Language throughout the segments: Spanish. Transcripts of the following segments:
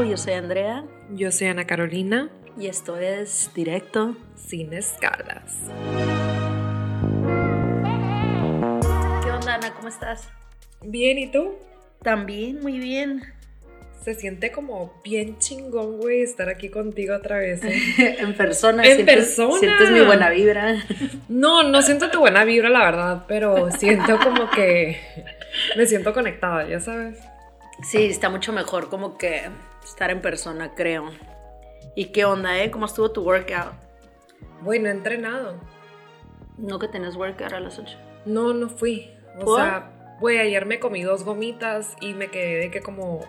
Hello, yo soy Andrea Yo soy Ana Carolina, y esto es Directo. sin escalas. ¿Qué onda, Ana? ¿Cómo estás? Bien, ¿y tú? También, muy bien. Se siente como bien chingón, güey, estar aquí contigo otra vez. ¿eh? en persona. En sientes- persona. Sientes mi buena vibra. No, no siento tu buena vibra, la verdad, pero siento como que me siento conectada, ya sabes. Sí, está mucho mejor como que estar en persona, creo. ¿Y qué onda, eh? ¿Cómo estuvo tu workout? Güey, no he entrenado. No que tenés workout a las 8. No, no fui. O ¿Por? sea, güey, ayer me comí dos gomitas y me quedé de que como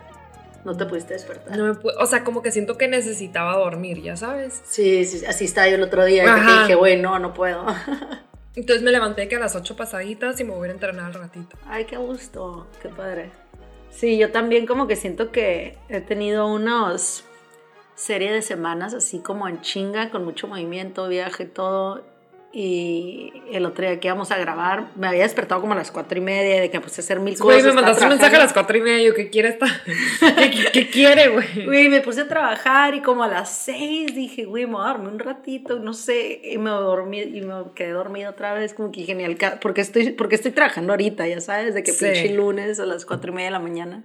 No te pudiste despertar. no me pu- o sea, como que siento que necesitaba dormir, ya sabes. Sí, sí, así estaba yo el otro día que te Ajá. dije, güey, no, no puedo. Entonces me levanté que a las 8 pasaditas y me voy a entrenar al ratito. Ay, qué gusto, qué padre. Sí, yo también como que siento que he tenido unos serie de semanas así como en chinga, con mucho movimiento, viaje, todo. Y el otro día que íbamos a grabar, me había despertado como a las cuatro y media, de que me puse a hacer mil cosas. Güey, me mandaste un mensaje a las 4 y media. Yo, ¿qué quiere esta? ¿Qué, qué- qué quiere, güey? Güey, me puse a trabajar y como a las seis dije, güey, me voy a dormir un ratito, no sé, y me dormí y me quedé dormida otra vez, como que genial, porque estoy, porque estoy trabajando ahorita, ya sabes, de que Sí. pinche lunes a las cuatro y media de la mañana.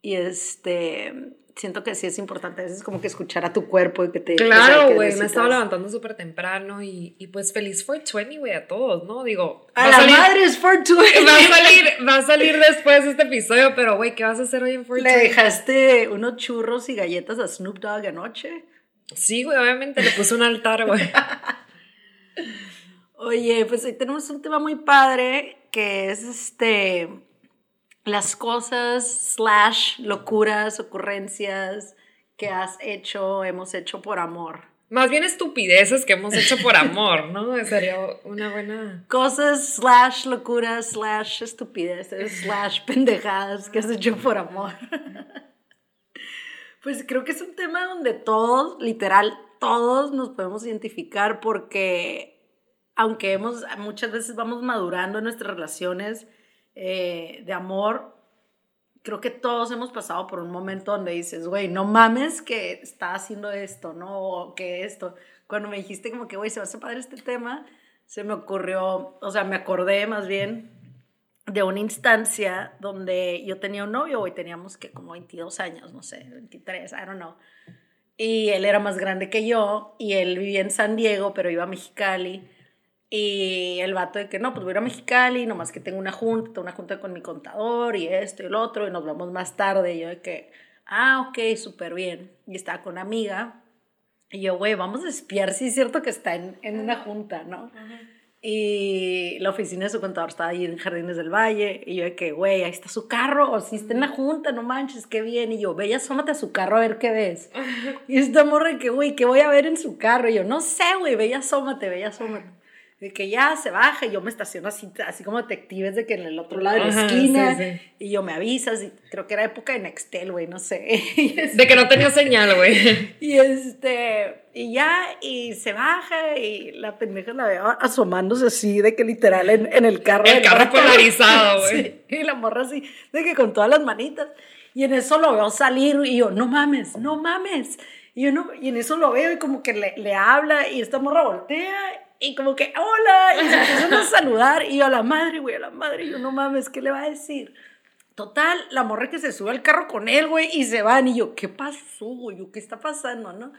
Y este, siento que sí es importante a veces como que escuchar a tu cuerpo y que te... Claro, güey, me estaba levantando súper temprano y, y pues feliz fue 20, güey, a todos, ¿no? Digo, A la salir- madre es 420. Va a salir, va a salir después este episodio, pero güey, ¿qué vas a hacer hoy en 4 Le dejaste unos churros y galletas a Snoop Dogg anoche. Sí, güey, obviamente le puse un altar, güey. Oye, pues hoy tenemos un tema muy padre que es este las cosas slash locuras, ocurrencias que has hecho, hemos hecho por amor. Más bien estupideces que hemos hecho por amor, ¿no? Sería una buena... Cosas slash locuras slash estupideces slash pendejadas que has hecho por amor. Pues creo que es un tema donde todos, literal, todos nos podemos identificar porque aunque hemos, muchas veces vamos madurando en nuestras relaciones eh, de amor, creo que todos hemos pasado por un momento donde dices, güey, no mames que está haciendo esto, ¿no? O que esto. Cuando me dijiste como que, güey, se va a padre este tema, se me ocurrió, o sea, me acordé más bien de una instancia donde yo tenía un novio, güey, teníamos que como 22 años, no sé, 23, I don't know. Y él era más grande que yo y él vivía en San Diego, pero iba a Mexicali. Y el vato de que no, pues voy a ir a Mexicali, nomás que tengo una junta, tengo una junta con mi contador y esto y el otro, y nos vamos más tarde. Y yo de que, ah, ok, súper bien. Y estaba con una amiga. Y yo, güey, vamos a espiar si es cierto que está en, en una junta, ¿no? Y la oficina de su contador estaba ahí en Jardines del Valle. Y yo de que, güey, ahí está su carro. O si está en la junta, no manches, qué bien. Y yo, ve, ya asómate a su carro a ver qué ves. Y esta morra de que, güey, ¿qué voy a ver en su carro? Y yo, no sé, güey, ve, ya asómate, ve, ya asómate. De que ya se baja y yo me estaciono así, así como detectives de que en el otro lado de la Ajá, esquina. sí, sí. Y yo me avisas. Y creo que era época de Nextel, güey, no sé. De que no tenía señal, güey. y este, y ya, y se baja y la pendeja la veo asomándose así, de que literal en, en el carro. El carro vato. polarizado, güey. Sí, y la morra así, de que con todas las manitas. Y en eso lo veo salir y yo, no mames, no mames. Y, yo no, y en eso lo veo y como que le, le habla y esta morra voltea y como que, hola, y se empiezan a saludar y yo a la madre, güey, a la madre, y yo no mames, ¿qué le va a decir? Total, la morra que se sube al carro con él, güey, y se van. Y yo, ¿qué pasó, güey? ¿Qué está pasando, no?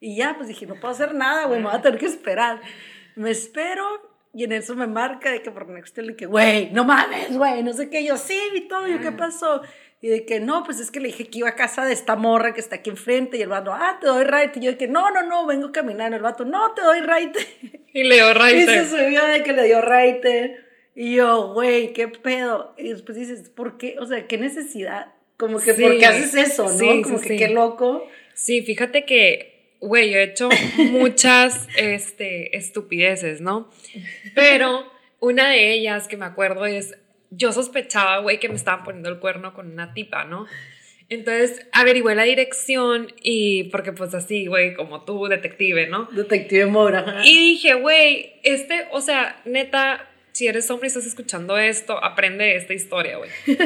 Y ya, pues dije, no puedo hacer nada, güey, me voy a tener que esperar. Me espero y en eso me marca de que por Nextel, y que, güey, no mames, güey, no sé qué. Yo, sí, vi todo, yo, ¿qué pasó? Y de que, no, pues es que le dije que iba a casa de esta morra que está aquí enfrente. Y el vato, ah, te doy right. Y yo de que, no, no, no, vengo caminando. El vato, no, te doy right. Y Leo Y se subió de que le dio raite. Y yo, güey, qué pedo. Y después dices, ¿por qué? O sea, ¿qué necesidad? Como que, Sí. ¿por qué haces eso, no? Sí, Como sí, que qué loco. Sí, fíjate que, güey, yo he hecho muchas este, estupideces, ¿no? Pero una de ellas que me acuerdo es, yo sospechaba, güey, que me estaban poniendo el cuerno con una tipa, ¿no? Entonces averigüé la dirección y, porque pues así, güey, como tú, detective, ¿no? Detective Mora. Y dije, güey, este, o sea, neta, si eres hombre y estás escuchando esto, aprende esta historia, güey.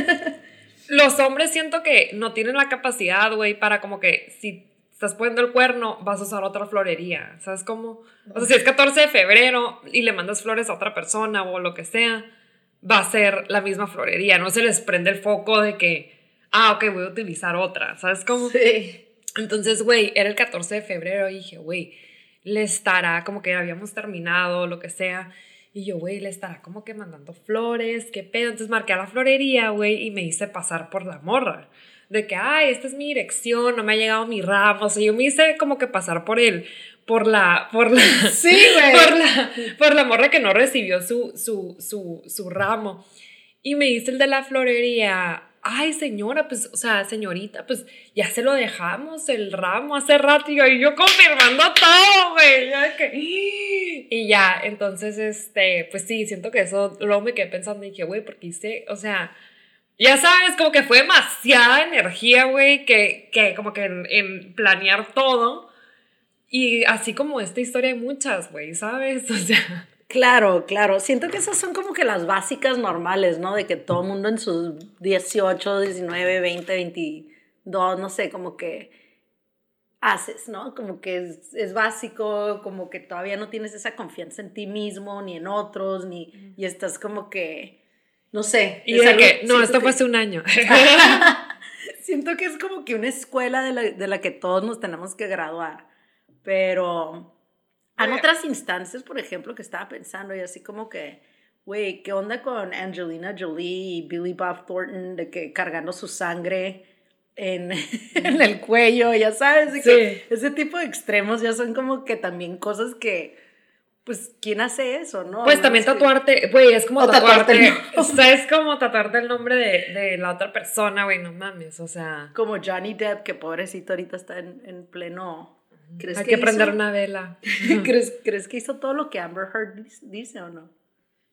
los hombres siento que no tienen la capacidad, güey, para como que si estás poniendo el cuerno, vas a usar otra florería. ¿Sabes cómo? O sea, si es 14 de febrero y le mandas flores a otra persona o lo que sea, va a ser la misma florería. No se les prende el foco de que, ah, ok, voy a utilizar otra. ¿Sabes cómo? Sí. Entonces, güey, era el 14 de febrero y dije, güey, le estará como que habíamos terminado, lo que sea. Y yo, güey, le estará como que mandando flores, qué pedo. Entonces marqué a la florería, güey, y me hice pasar por la morra. De que, ay, esta es mi dirección, no me ha llegado mi ramo. O sea, yo me hice como que pasar por él, por la, por la, Sí, güey. por la, por la morra que no recibió su, su, su, su ramo. Y me dice el de la florería, ay señora, pues, o sea, señorita, pues ya se lo dejamos el ramo hace rato y yo, y yo confirmando todo, güey. ya de que- Y ya, entonces, este, pues sí, siento que eso, luego me quedé pensando y dije, güey, porque hice, o sea, ya sabes, como que fue demasiada energía, güey, que, que como que en, en planear todo. Y así como esta historia hay muchas, güey, ¿sabes? O sea, Claro, claro. Siento que esas son como que las básicas normales, ¿no? De que todo el mundo en sus 18, 19, 20, 22, no sé, como que haces, ¿no? Como que es, es básico, como que todavía no tienes esa confianza en ti mismo, ni en otros, ni, y estás como que, no sé. y es de que, no, esto que- fue hace un año. Siento que es como que una escuela de la, de la que todos nos tenemos que graduar, pero en Güey. otras instancias, por ejemplo, que estaba pensando y así como que, güey, ¿qué onda con Angelina Jolie y Billy Bob Thornton de que cargando su sangre en, en el cuello, ya sabes? De que Sí. ese tipo de extremos ya son como que también cosas que, pues, ¿quién hace eso, no? Pues también tatuarte, güey, es como O tatuarte tatuarte, o sea, es como tatuarte el nombre de, de la otra persona, güey, no mames, o sea, Como Johnny Depp, que pobrecito ahorita está en, en pleno... ¿Crees hay que, prender hizo- una vela. ¿Crees, ¿Crees que hizo todo lo que Amber Heard dice o no?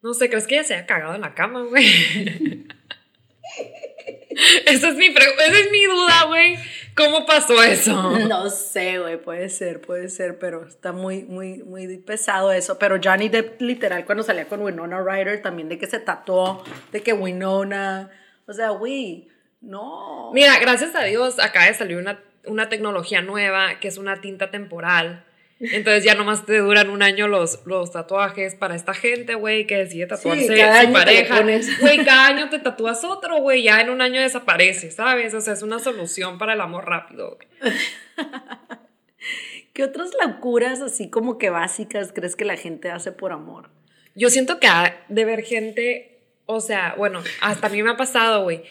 No sé, ¿crees que ella se haya cagado en la cama, güey? esa, es mi esa es mi duda, güey. ¿Cómo pasó eso? No sé, güey, puede ser, puede ser, pero está muy, muy, muy pesado eso. Pero Johnny Depp, literal, cuando salía con Winona Ryder, también de que se tatuó, de que Winona, o sea, güey, no. Mira, gracias a Dios acaba de salir una, una tecnología nueva que es una tinta temporal. Entonces ya nomás te duran un año los, los tatuajes para esta gente, güey, que decide tatuarse Sí, cada su pareja. Güey, cada año te tatúas otro, güey, ya en un año desaparece, ¿sabes? O sea, es una solución para el amor rápido. ¿Qué otras locuras así como que básicas crees que la gente hace por amor? Yo siento que de ver gente, o sea, bueno, hasta a mí me ha pasado, güey.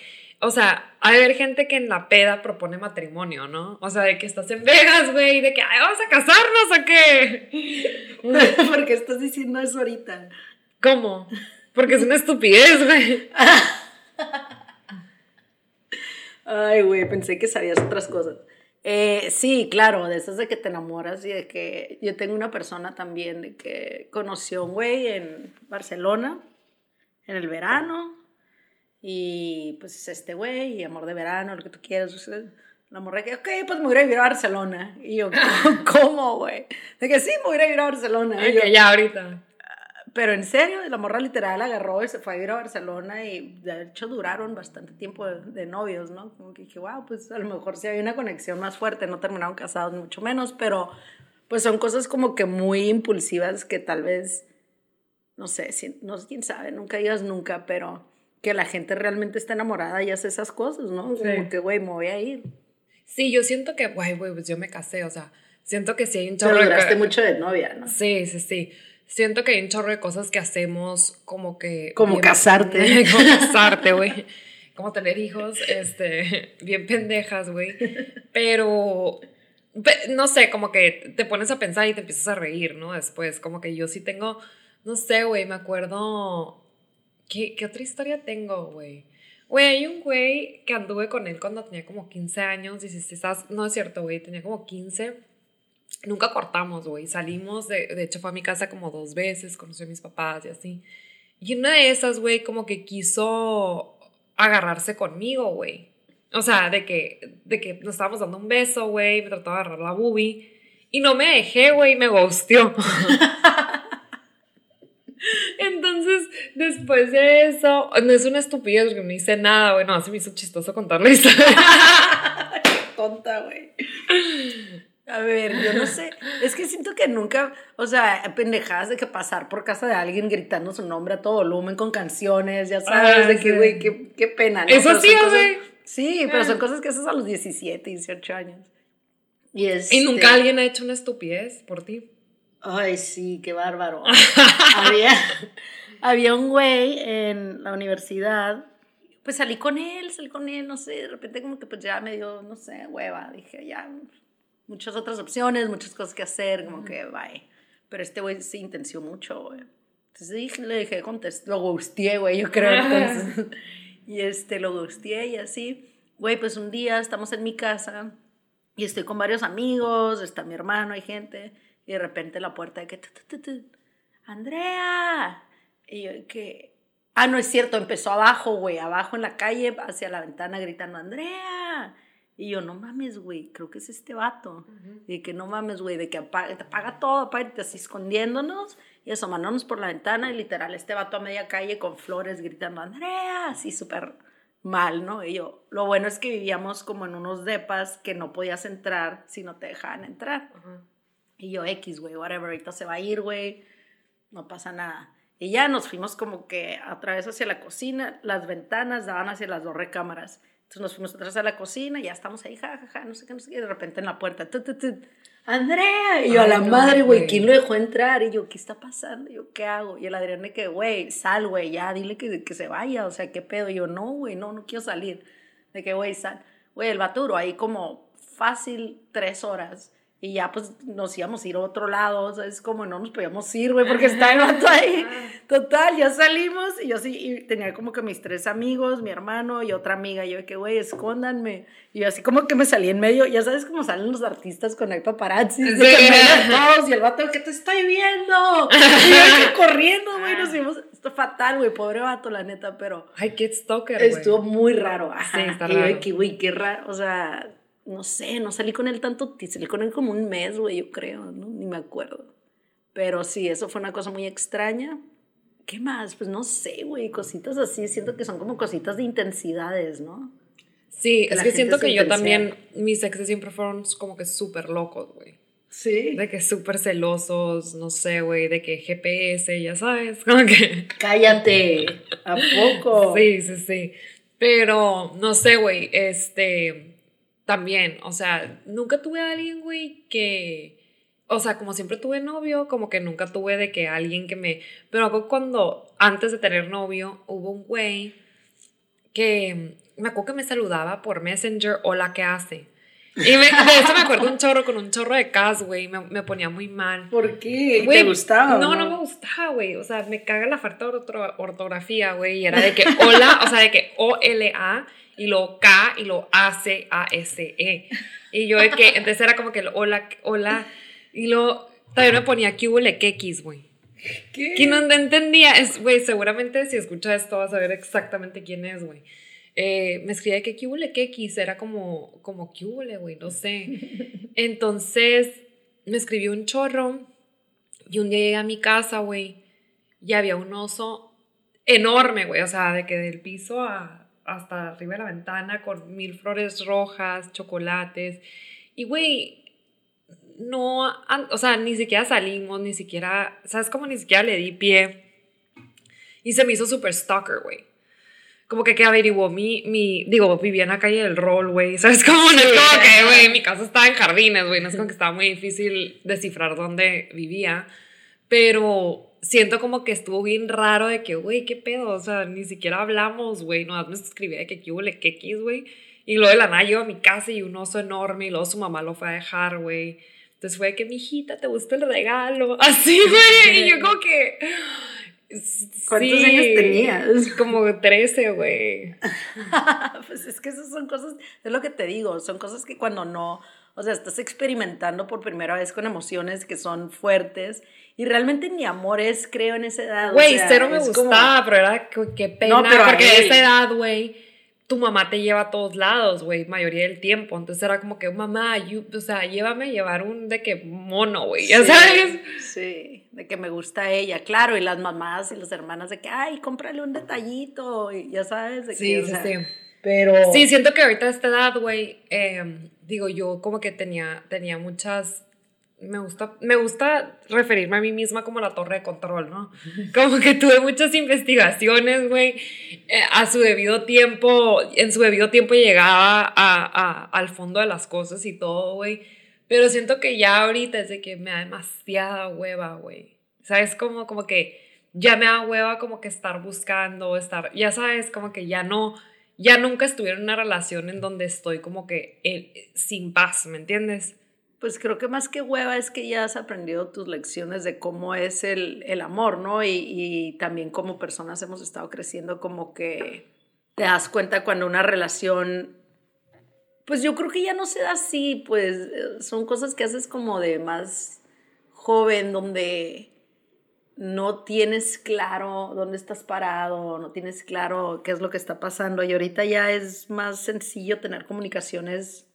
O sea, ha de ver gente que en la peda propone matrimonio, ¿no? O sea, de que estás en Vegas, güey, de que, ay, vamos a casarnos o qué. ¿Por qué estás diciendo eso ahorita? ¿Cómo? Porque es una estupidez, güey. Ay, güey, pensé que sabías otras cosas. Eh, sí, claro, de esas de que te enamoras y de que yo tengo una persona también de que conoció un güey en Barcelona en el verano y pues este güey y amor de verano, lo que tú quieras. La morra que, ok, pues me voy a ir a vivir a Barcelona. Y yo, ¿cómo, güey? De que sí, me voy a ir a vivir a Barcelona. Y yo, ya ahorita. pero en serio, la morra literal agarró y se fue a ir a Barcelona y de hecho duraron bastante tiempo de, de novios, ¿no? Como que dije, wow, pues a lo mejor sí había una conexión más fuerte, no terminaron casados ni mucho menos, pero pues son cosas como que muy impulsivas que tal vez, no sé, si, no sé quién sabe, nunca digas nunca, pero que la gente realmente está enamorada y hace esas cosas, ¿no? Sí. Como que, güey, me voy a ir. Sí, yo siento que, güey, güey, pues yo me casé, o sea, siento que sí hay un chorro de duraste co- mucho de novia, ¿no? Sí, sí, sí. Siento que hay un chorro de cosas que hacemos como que... Como casarte. como casarte, güey. Como tener hijos, este, bien pendejas, güey. Pero, pe- no sé, como que te pones a pensar y te empiezas a reír, ¿no? Después, como que yo sí tengo, no sé, güey, me acuerdo... ¿Qué, qué otra historia tengo, güey? Güey, hay un güey que anduve con él cuando tenía como 15 años, 16, no es cierto, güey, tenía como 15 nunca cortamos, güey. Salimos, de, de hecho fue a mi casa como dos veces, conocí a mis papás y así. Y una de esas, güey, como que quiso agarrarse conmigo, güey. O sea, de que, de que nos estábamos dando un beso, güey, me trató de agarrar la boobie. Y no me dejé, güey, me ghosteó. Entonces, después de eso, no es una estupidez porque no hice nada, güey. No, se me hizo chistoso contarle esto. Qué tonta, güey. A ver, yo no sé. Es que siento que nunca, o sea, pendejadas de que pasar por casa de alguien gritando su nombre a todo volumen con canciones, ya sabes, Ah, de que, sí. güey, qué, qué pena. ¿no? Eso sí, güey. Sí, pero son Ah. cosas que haces a los 17, 18 años. Y, Y este- nunca alguien ha hecho una estupidez por ti. Ay, sí, qué bárbaro. había, había un güey en la universidad, pues salí con él, salí con él, no sé, de repente como que pues ya me dio, no sé, hueva, dije, ya, muchas otras opciones, muchas cosas que hacer, como que, bye. Pero este güey se intenció mucho, güey. Entonces dije, le dije, contest, lo gusteé, güey, yo creo. Entonces, y este, lo gusteé y así. Güey, pues un día estamos en mi casa y estoy con varios amigos, está mi hermano, hay gente, y de repente la puerta de que, tu, tu, tu, Andrea, y yo que, ah, no es cierto, empezó abajo, güey, abajo en la calle, hacia la ventana gritando, Andrea, y yo, no mames, güey, creo que es este vato, y que no mames, güey, de que apaga, te apaga todo, apaga, y así escondiéndonos, y asomándonos por la ventana, y literal, este vato a media calle con flores gritando, Andrea, así súper mal, ¿no? Y yo, lo bueno es que vivíamos como en unos depas que no podías entrar si no te dejaban entrar. Y yo, X, güey, whatever, ahorita se va a ir, güey, no pasa nada. Y ya nos fuimos como que a través hacia la cocina, las ventanas daban hacia las dos recámaras. Entonces nos fuimos atrás a la cocina, ya estamos ahí, jajaja, ja, ja, no sé qué, no sé qué, y de repente en la puerta, Andrea, y yo a la no, madre, güey. ¿quién lo dejó entrar? Y yo, ¿qué está pasando? Y yo, ¿qué hago? Y el Adrián de que, güey, sal, güey, ya, dile que, que se vaya, o sea, ¿qué pedo? Y yo, no, güey, no, no quiero salir. De que, güey, sal. Güey, el baturo ahí como fácil tres horas. Y ya pues nos íbamos a ir a otro lado, o sea, es como no nos podíamos ir, güey, porque está el vato ahí. Total, ya salimos y yo sí, y tenía como que mis tres amigos, mi hermano y otra amiga, y yo de que, güey, escóndanme. Y yo así como que me salí en medio, ya sabes cómo salen los artistas con el paparazzi, de Sí. que todos, y el vato, que te estoy viendo. Y yo corriendo, güey, nos fuimos, esto fatal, güey, pobre vato, la neta, pero... Ay, qué stalker, güey. Estuvo muy raro. Ajá. Sí, está y yo de raro. que, güey, qué raro. O sea, no sé, no salí con él tanto, salí con él como un mes, güey, yo creo, ¿no? Ni me acuerdo. Pero sí, eso fue una cosa muy extraña. ¿Qué más? Pues no sé, güey, cositas así, siento que son como cositas de intensidades, ¿no? Sí, que es que siento que yo también, mis exes siempre fueron como que súper locos, güey. Sí. De que súper celosos, no sé, güey, de que GPS, ya sabes, como que... Cállate. ¿A poco? Sí, sí, sí. Pero, no sé, güey, este, también, o sea, nunca tuve a alguien, güey, que, o sea, como siempre tuve novio, como que nunca tuve de que alguien que me, pero cuando, antes de tener novio, hubo un güey que, me acuerdo que me saludaba por Messenger, hola, ¿qué hace? Y me- de eso me acuerdo un chorro con un chorro de cas, güey, me, me ponía muy mal. ¿Por qué? Güey, ¿Te gustaba? o No, no me gustaba, güey. O sea, me caga la falta de orto- ortografía, güey. Y era de que hola, o sea, de que O-L-A y luego K y luego A-C-A-S-E. Y yo de que, entonces era como que el hola, hola. Y luego también me ponía que hubo X, güey. ¿Qué? Que no entendía. Es, güey, seguramente si escuchas esto vas a ver exactamente quién es, güey. Eh, me escribía que Cubole X era como, como Cubole, güey, no sé. Entonces me escribió un chorro y un día llegué a mi casa, güey, y había un oso enorme, güey, o sea, de que del piso a, hasta arriba de la ventana con mil flores rojas, chocolates. Y, güey, no, o sea, ni siquiera salimos, ni siquiera, ¿sabes cómo ni siquiera le di pie? Y se me hizo súper stalker, güey. Como que, que averiguó mi, mi, digo, vivía en la calle del rol, güey, ¿sabes cómo? No es como que, güey, mi casa estaba en jardines, güey, no es como que estaba muy difícil descifrar dónde vivía, pero siento como que estuvo bien raro de que, güey, qué pedo, o sea, ni siquiera hablamos, güey, no me escribía de que qué hubo, que X, güey, y luego de la nada llegó a mi casa y un oso enorme, y luego su mamá lo fue a dejar, güey, entonces fue de que, mijita, ¿te gustó el regalo? Así, güey, y yo como que... ¿Cuántos sí, años tenías? Como 13, güey. pues es que esas son cosas, es lo que te digo, son cosas que cuando no, o sea, estás experimentando por primera vez con emociones que son fuertes y realmente ni amor es, creo, en esa edad. o Güey, sea, cero me es como- gustaba, pero era qué pena. No, pero porque a esa edad, güey, tu mamá te lleva a todos lados, güey, mayoría del tiempo. Entonces era como que, mamá, o sea, llévame a llevar un de que mono, güey, ya sabes. Sí, de que me gusta ella, claro, y las mamás y las hermanas de que, ay, cómprale un detallito, y ya sabes. De sí, que, sí, sí. Pero... Sí, siento que ahorita a esta edad, güey, em, digo, yo como que tenía, tenía muchas me gusta, me gusta referirme a mí misma como la torre de control, ¿no? Como que tuve muchas investigaciones, güey, eh, a su debido tiempo, en su debido tiempo llegaba a, a, al fondo de las cosas y todo, güey. Pero siento que ya ahorita es de que me da demasiada hueva, güey. ¿Sabes? Como, como que ya me da hueva como que estar buscando, estar, ya sabes, como que ya no, ya nunca estuve en una relación en donde estoy como que eh, sin paz, ¿me entiendes? Pues creo que más que hueva es que ya has aprendido tus lecciones de cómo es el, el amor, ¿no? Y, y, también como personas hemos estado creciendo como que te das cuenta cuando una relación, pues yo creo que ya no se da así, pues eh, son cosas que haces como de más joven, donde no tienes claro dónde estás parado, no tienes claro qué es lo que está pasando y ahorita ya es más sencillo tener comunicaciones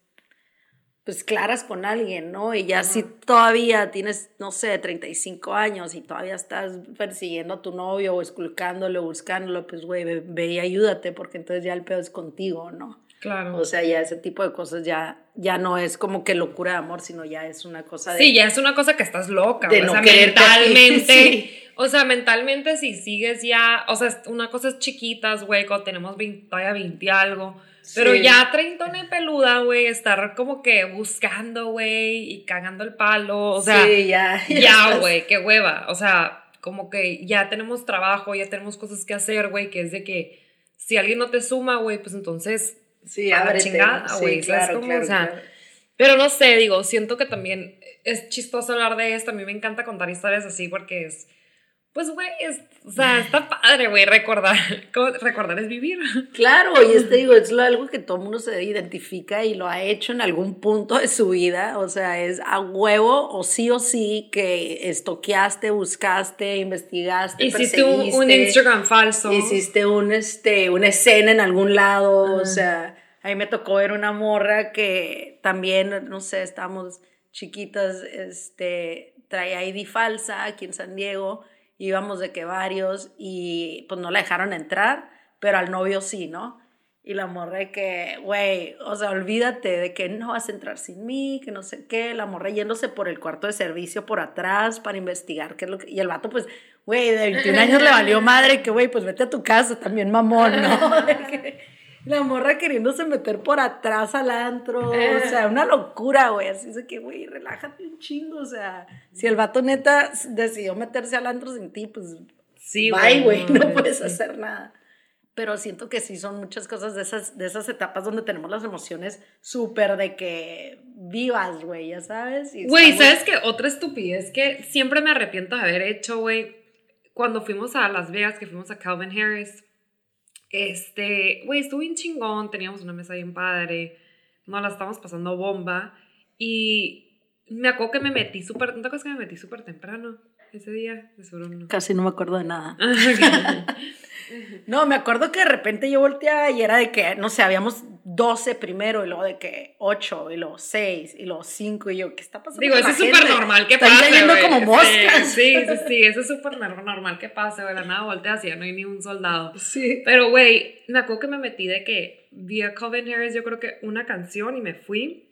pues claras con alguien, ¿no? Y ya si todavía tienes, no sé, 35 años y todavía estás persiguiendo a tu novio o esculcándolo, buscándolo, pues güey, ve, y ayúdate porque entonces ya el pedo es contigo, ¿no? Claro. O sea, ya ese tipo de cosas ya, ya no es como que locura de amor, sino ya es una cosa de... Sí, ya es una cosa que estás loca, de o sea, mentalmente... O sea, mentalmente si sigues ya, o sea, una cosa es chiquitas, güey, cuando tenemos 20, todavía 20 algo, pero ya treintona y peluda, güey, estar como que buscando, güey, y cagando el palo, o sea, sí, ya, ya, güey, qué hueva, o sea, como que ya tenemos trabajo, ya tenemos cosas que hacer, güey, que es de que si alguien no te suma, güey, pues entonces, sí, a la chingada, güey, claro, claro, o sea, pero no sé, digo, siento que también es chistoso hablar de esto, a mí me encanta contar historias así porque es pues, güey, o sea, está padre, güey, recordar. Recordar es vivir. Claro, y es, digo, es algo que todo mundo se identifica y lo ha hecho en algún punto de su vida. O sea, es a huevo o sí o sí que estoqueaste, buscaste, investigaste. Hiciste un, Instagram falso. Hiciste un, este, una escena en algún lado. O sea, a mí me tocó ver una morra que también, no sé, estábamos chiquitas, este, traía ID falsa aquí en San Diego íbamos de que varios y pues no la dejaron entrar, pero al novio sí, ¿no? Y la morra de que, güey, o sea, olvídate de que no vas a entrar sin mí, que no sé qué, la morra yéndose por el cuarto de servicio por atrás para investigar qué es lo que... Y el vato, pues, güey, de 21 años le valió madre que, güey, pues vete a tu casa, también mamón, ¿no? La morra queriéndose meter por atrás al antro. O eh. sea, una locura, güey. Así es que, güey, relájate un chingo. O sea, si el vato neta decidió meterse al antro sin ti, pues. Sí, bye, güey. No, puedes hacer nada. Pero siento que sí son muchas cosas de esas, de esas etapas donde tenemos las emociones súper de que vivas, güey, ya sabes. Güey, ¿sabes qué? Otra estupidez que siempre me arrepiento de haber hecho, güey. Cuando fuimos a Las Vegas, que fuimos a Calvin Harris este, güey, estuvo bien chingón, teníamos una mesa bien padre, no la estábamos pasando bomba y me acuerdo que me metí súper, ¿no te acuerdas que me metí súper temprano ese día? De Casi no me acuerdo de nada. No, me acuerdo que de repente yo volteaba y era de que, no sé, habíamos 12 primero y luego de que 8 y luego 6 y luego 5 y yo, ¿qué está pasando? Digo, eso es súper normal que pase. Están yendo como moscas. Sí, sí, sí, eso es súper normal que pase, güey. La nada volteas y ya no hay ni un soldado. Sí. Pero, güey, me acuerdo que me metí de que vi a Coven Harris, yo creo que una canción y me fui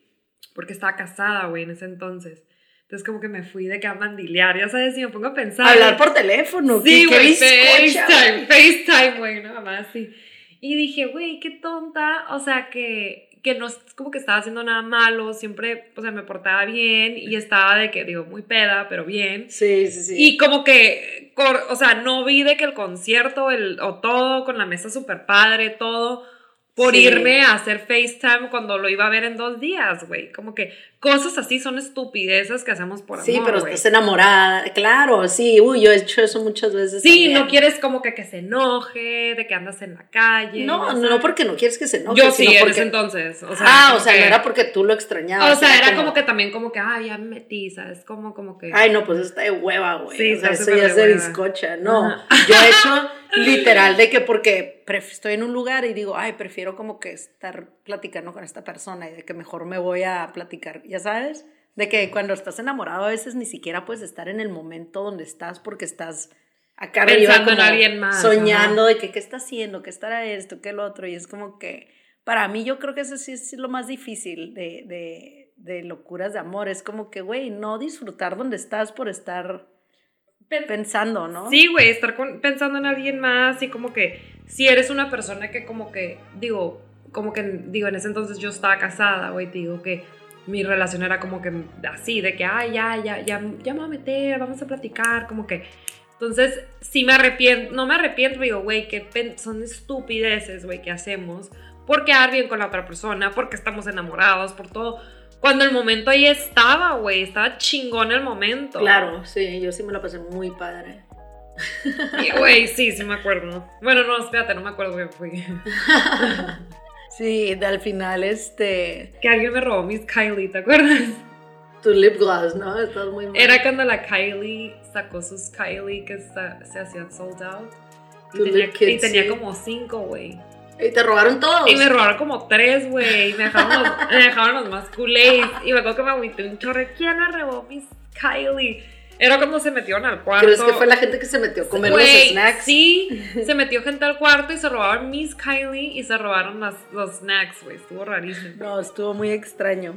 porque estaba casada, güey, en ese entonces. Entonces como que me fui de que a mandilear, ya sabes, y me pongo a pensar. Hablar por teléfono. Sí, güey, FaceTime, FaceTime, güey, nada más, sí. Y dije, güey, qué tonta, o sea, que, que no es como que estaba haciendo nada malo, siempre, o sea, me portaba bien y estaba de que, digo, muy peda, pero bien. Sí, sí, sí. Y como que, o sea, no vi de que el concierto, el, o todo, con la mesa súper padre, todo por irme a hacer FaceTime cuando lo iba a ver en dos días, güey. Como que cosas así son estupideces que hacemos por amor, Sí, pero estás enamorada, claro, sí. Uy, yo he hecho eso muchas veces Sí, no quieres como que, que se enoje, de que andas en la calle. No, no, porque no quieres que se enoje. Yo sí, porque... entonces. O sea, ah, o sea, no era porque tú lo extrañabas. O sea, era, como... que también como que, ay, ya me metí, ¿sabes? Como, como que... Ay, no, pues está de hueva, güey. Sí, o sea, eso ya se bizcocha. No, yo he hecho Literal, de que porque estoy en un lugar y digo, ay, prefiero como que estar platicando con esta persona y de que mejor me voy a platicar, ya sabes, de que cuando estás enamorado a veces ni siquiera puedes estar en el momento donde estás porque estás acá pensando en alguien más, soñando de que qué está haciendo, qué estará esto, qué lo otro y es como que para mí yo creo que eso sí es lo más difícil de, de, de locuras de amor, es como que, güey, no disfrutar donde estás por estar pensando, ¿no? Sí, güey, estar pensando en alguien más y como que si eres una persona que como que, digo, como que, digo, en ese entonces yo estaba casada, güey, te digo que mi relación era como que así, de que, ay, ya, ya, ya, ya me voy a meter, vamos a platicar, como que... Entonces, sí me arrepiento, no me arrepiento, digo, güey, que son estupideces, güey, que hacemos por quedar bien con la otra persona, porque estamos enamorados, por todo. Cuando el momento ahí estaba, güey, estaba chingón el momento. Claro, sí, yo sí me lo pasé muy padre. Güey, sí, sí me acuerdo. Bueno, no, espérate, no me acuerdo qué fui. sí, al final, este... Que alguien me robó mis Kylie, ¿te acuerdas? Tu lip gloss, ¿no? Estás muy mal. Era cuando la Kylie sacó sus Kylie que se, hacían sold out. Y tenía, y tenía como cinco, güey. Y te robaron todos. Y me robaron como tres, güey. Me dejaron los, me dejaron los más culés. Y me acuerdo que me agüité un chorre. ¿Quién me robó mis Kylie? Era cuando se metieron al cuarto. ¿Crees que fue la gente que se metió a comer los snacks? Sí, se metió gente al cuarto y se robaron mis Kylie y se robaron los, los snacks, güey. Estuvo rarísimo. No, estuvo muy extraño.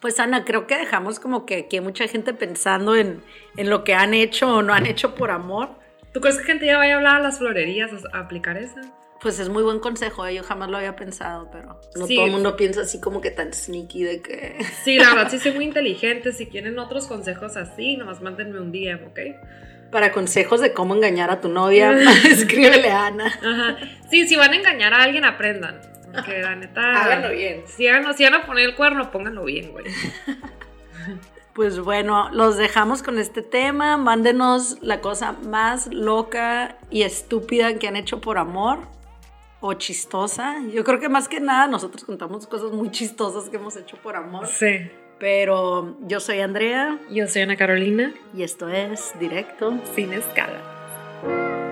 Pues Ana, creo que dejamos como que aquí hay mucha gente pensando en, en lo que han hecho o no han hecho por amor. ¿Tú crees que gente ya vaya a hablar a las florerías a aplicar eso? Pues es muy buen consejo, ¿eh? yo jamás lo había pensado, pero no todo el mundo piensa así como que tan sneaky de que... Sí, la verdad sí soy muy inteligente, si quieren otros consejos así, nomás mándenme un DM, ¿ok? Para consejos de cómo engañar a tu novia, escríbele a Ana. Ajá. Sí, si van a engañar a alguien, aprendan. Porque la neta... Háganlo bien. Si van, si van a poner el cuerno, pónganlo bien, güey. Pues bueno, los dejamos con este tema. Mándenos la cosa más loca y estúpida que han hecho por amor o chistosa. Yo creo que más que nada nosotros contamos cosas muy chistosas que hemos hecho por amor. Sí. Pero yo soy Andrea. Yo soy Ana Carolina. Y esto es Directo Sin Escala.